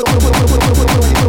Put, put, put,